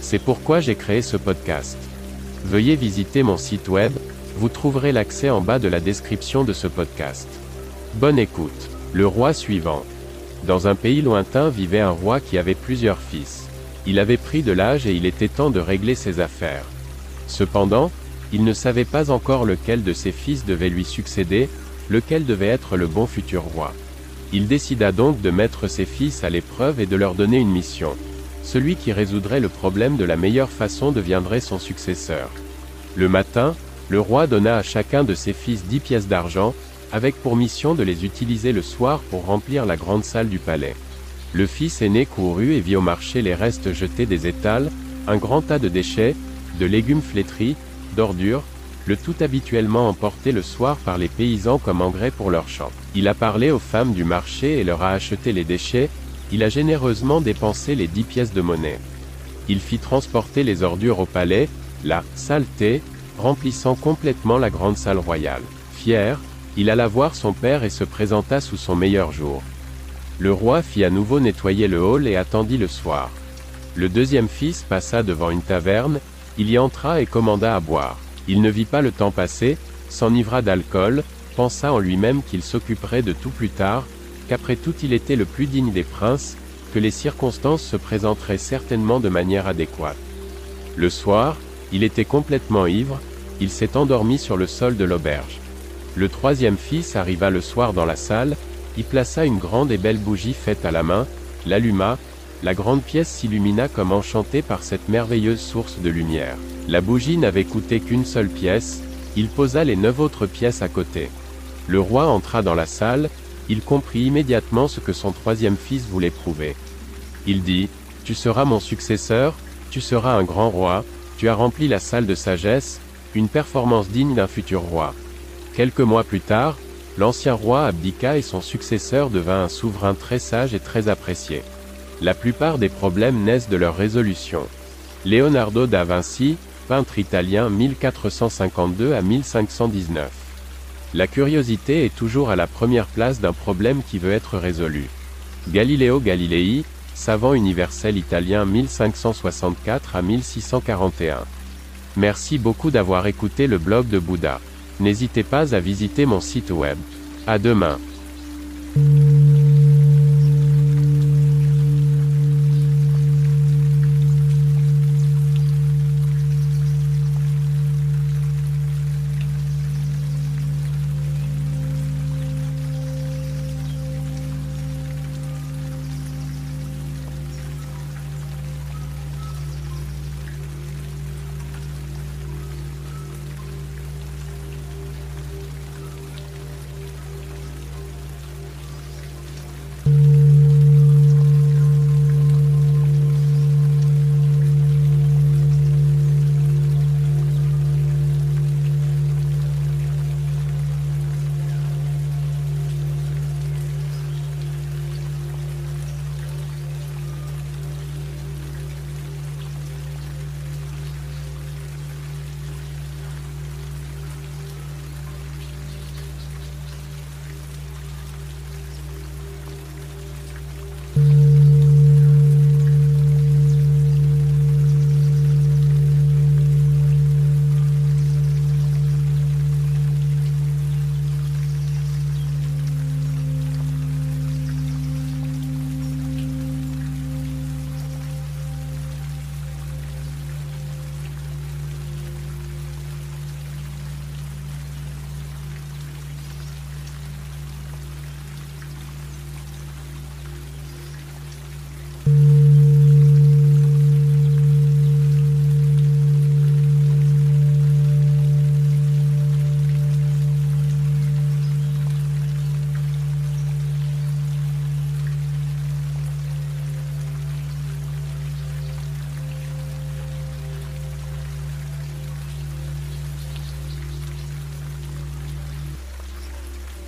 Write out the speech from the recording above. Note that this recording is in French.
C'est pourquoi j'ai créé ce podcast. Veuillez visiter mon site web, vous trouverez l'accès en bas de la description de ce podcast. Bonne écoute. Le roi suivant. Dans un pays lointain vivait un roi qui avait plusieurs fils. Il avait pris de l'âge et il était temps de régler ses affaires. Cependant, il ne savait pas encore lequel de ses fils devait lui succéder, lequel devait être le bon futur roi. Il décida donc de mettre ses fils à l'épreuve et de leur donner une mission. Celui qui résoudrait le problème de la meilleure façon deviendrait son successeur. Le matin, le roi donna à chacun de ses fils dix pièces d'argent, avec pour mission de les utiliser le soir pour remplir la grande salle du palais. Le fils aîné courut et vit au marché les restes jetés des étals, un grand tas de déchets, de légumes flétris, d'ordures, le tout habituellement emporté le soir par les paysans comme engrais pour leurs champs. Il a parlé aux femmes du marché et leur a acheté les déchets, il a généreusement dépensé les dix pièces de monnaie. Il fit transporter les ordures au palais, la saleté, remplissant complètement la grande salle royale. Fier, il alla voir son père et se présenta sous son meilleur jour. Le roi fit à nouveau nettoyer le hall et attendit le soir. Le deuxième fils passa devant une taverne, il y entra et commanda à boire. Il ne vit pas le temps passer, s'enivra d'alcool, pensa en lui-même qu'il s'occuperait de tout plus tard, qu'après tout il était le plus digne des princes, que les circonstances se présenteraient certainement de manière adéquate. Le soir, il était complètement ivre, il s'est endormi sur le sol de l'auberge. Le troisième fils arriva le soir dans la salle, y plaça une grande et belle bougie faite à la main, l'alluma, la grande pièce s'illumina comme enchantée par cette merveilleuse source de lumière. La bougie n'avait coûté qu'une seule pièce, il posa les neuf autres pièces à côté. Le roi entra dans la salle, il comprit immédiatement ce que son troisième fils voulait prouver. Il dit, Tu seras mon successeur, tu seras un grand roi, tu as rempli la salle de sagesse, une performance digne d'un futur roi. Quelques mois plus tard, l'ancien roi abdiqua et son successeur devint un souverain très sage et très apprécié. La plupart des problèmes naissent de leur résolution. Leonardo da Vinci, peintre italien 1452 à 1519. La curiosité est toujours à la première place d'un problème qui veut être résolu. Galileo Galilei, savant universel italien 1564 à 1641. Merci beaucoup d'avoir écouté le blog de Bouddha. N'hésitez pas à visiter mon site web. À demain.